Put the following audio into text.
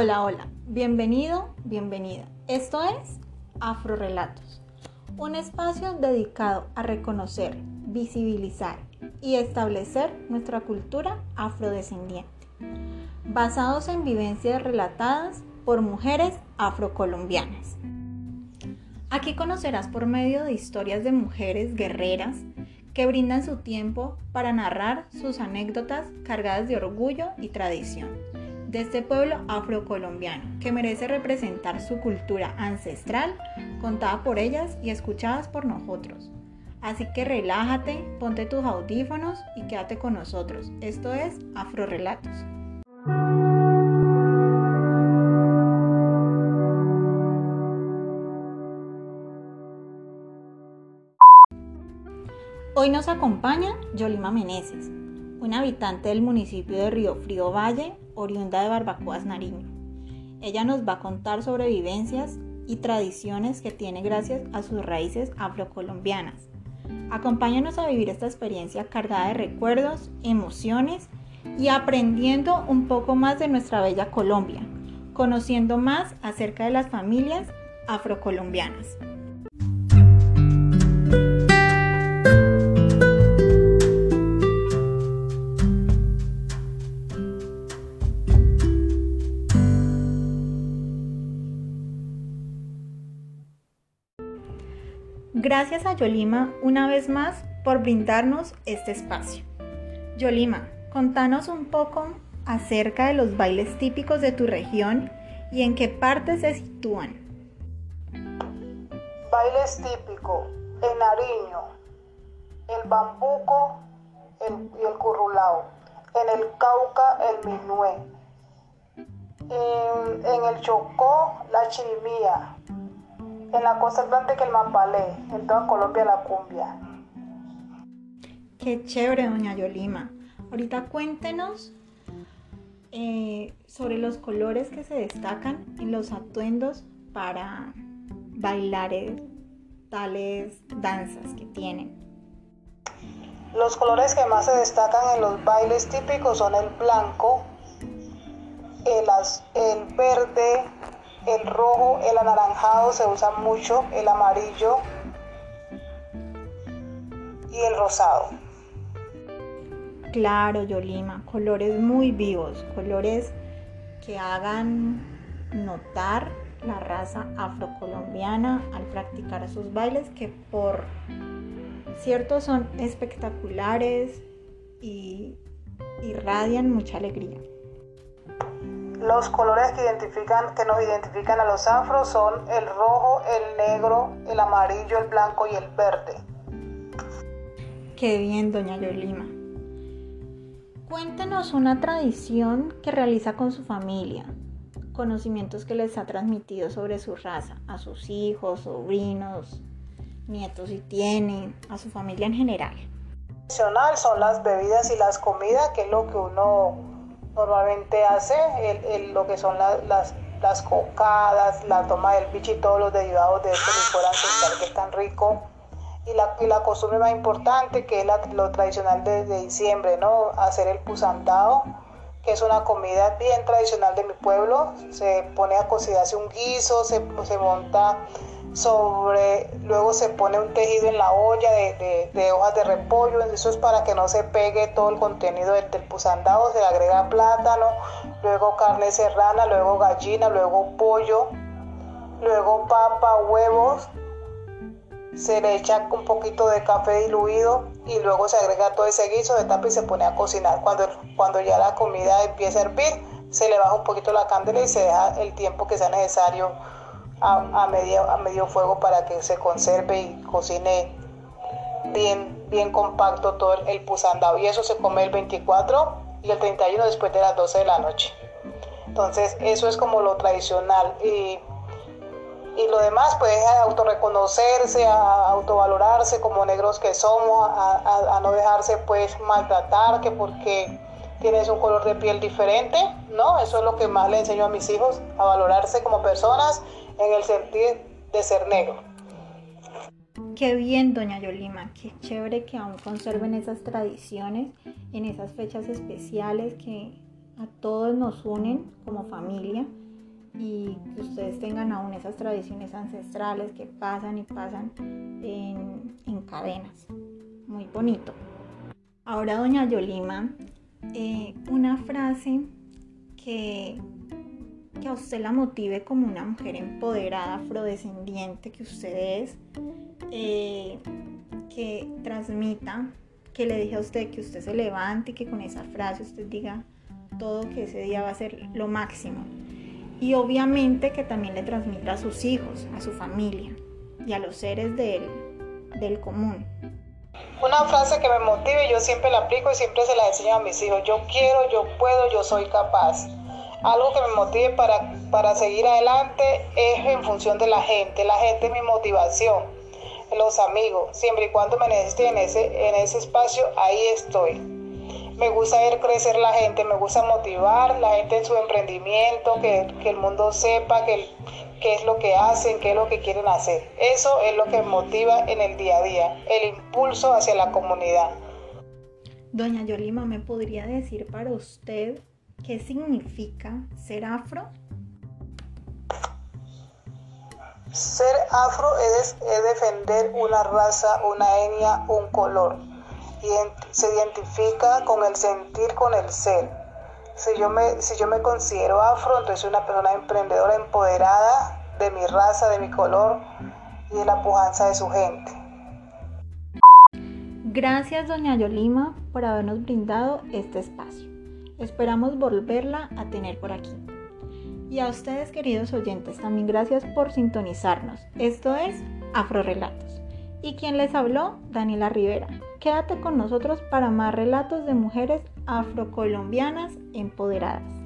Hola, hola, bienvenido, bienvenida. Esto es Afrorelatos, un espacio dedicado a reconocer, visibilizar y establecer nuestra cultura afrodescendiente, basados en vivencias relatadas por mujeres afrocolombianas. Aquí conocerás por medio de historias de mujeres guerreras que brindan su tiempo para narrar sus anécdotas cargadas de orgullo y tradición de este pueblo afrocolombiano que merece representar su cultura ancestral contada por ellas y escuchadas por nosotros. Así que relájate, ponte tus audífonos y quédate con nosotros. Esto es Afrorelatos. Hoy nos acompaña Yolima Meneses, un habitante del municipio de Río Frío Valle, oriunda de Barbacoas, Nariño. Ella nos va a contar sobre vivencias y tradiciones que tiene gracias a sus raíces afrocolombianas. Acompáñanos a vivir esta experiencia cargada de recuerdos, emociones y aprendiendo un poco más de nuestra bella Colombia, conociendo más acerca de las familias afrocolombianas. Gracias a Yolima una vez más por brindarnos este espacio. Yolima, contanos un poco acerca de los bailes típicos de tu región y en qué partes se sitúan. Bailes típicos en Nariño, el bambuco y el currulao, en el Cauca el minué, en, en el Chocó la chirimía, en la costa atlántica el mapalé, en toda Colombia la cumbia. Qué chévere, doña Yolima. Ahorita cuéntenos eh, sobre los colores que se destacan en los atuendos para bailar eh, tales danzas que tienen. Los colores que más se destacan en los bailes típicos son el blanco, el, el verde, el rojo, el anaranjado se usa mucho, el amarillo y el rosado. Claro, Yolima, colores muy vivos, colores que hagan notar la raza afrocolombiana al practicar sus bailes que por cierto son espectaculares y irradian mucha alegría. Los colores que, identifican, que nos identifican a los afros son el rojo, el negro, el amarillo, el blanco y el verde. Qué bien, doña Yolima. Cuéntenos una tradición que realiza con su familia, conocimientos que les ha transmitido sobre su raza, a sus hijos, sobrinos, nietos si tienen, a su familia en general. Son las bebidas y las comidas, que es lo que uno normalmente hace el, lo que son las, las cocadas, la toma del bicho y todos los derivados de este licor ancestral que es tan rico. Y la, y la costumbre más importante, que es lo tradicional de, diciembre, ¿no? Hacer el pusandado, que es una comida bien tradicional de mi pueblo. Se pone a cocinarse un guiso, se, se monta sobre, luego se pone un tejido en la olla de, hojas de repollo, eso es para que no se pegue todo el contenido del, del pusandado, se agrega plátano, luego carne serrana, luego gallina, luego pollo, luego papa, huevos, se le echa un poquito de café diluido y luego se agrega todo ese guiso de tapa y se pone a cocinar. Cuando, cuando ya la comida empieza a hervir, se le baja un poquito la candela y se deja el tiempo que sea necesario a, medio, a medio fuego para que se conserve y cocine bien, bien compacto todo el, pusandado. Y eso se come el 24 y el 31 después de las 12 de la noche. Entonces, eso es como lo tradicional. Y, y lo demás, pues, a autorreconocerse, a autovalorarse como negros que somos, a, a, no dejarse, pues, maltratar, que porque tienes un color de piel diferente, ¿no? Eso es lo que más le enseño a mis hijos, a valorarse como personas en el sentido de ser negro. Qué bien, doña Yolima, qué chévere que aún conserven esas tradiciones en esas fechas especiales que a todos nos unen como familia y que ustedes tengan aún esas tradiciones ancestrales que pasan y pasan en, cadenas. Muy bonito. Ahora, doña Yolima, eh, una frase que, que a usted la motive como una mujer empoderada, afrodescendiente que usted es, eh, que transmita, que le dije a usted que usted se levante y que con esa frase usted diga todo que ese día va a ser lo máximo. Y obviamente que también le transmita a sus hijos, a su familia y a los seres del, del común. Una frase que me motive, yo siempre la aplico y siempre se la enseño a mis hijos. Yo quiero, yo puedo, yo soy capaz. Algo que me motive para, para seguir adelante es en función de la gente. La gente es mi motivación. Los amigos, siempre y cuando me necesiten en ese, en ese espacio, ahí estoy me gusta ver crecer la gente, me gusta motivar la gente en su emprendimiento, que, el mundo sepa qué es lo que hacen, qué es lo que quieren hacer. Eso es lo que motiva en el día a día, el impulso hacia la comunidad. Doña Yolima, ¿me podría decir para usted qué significa ser afro? Ser afro es, es defender una raza, una etnia, un color se identifica con el sentir, con el ser. Si yo me, si yo me considero afro, entonces soy una persona emprendedora, empoderada de mi raza, de mi color y de la pujanza de su gente. Gracias, doña Yolima, por habernos brindado este espacio. Esperamos volverla a tener por aquí. Y a ustedes, queridos oyentes, también gracias por sintonizarnos. Esto es Afro Relatos. Y quien les habló, Daniela Rivera. Quédate con nosotros para más relatos de mujeres afrocolombianas empoderadas.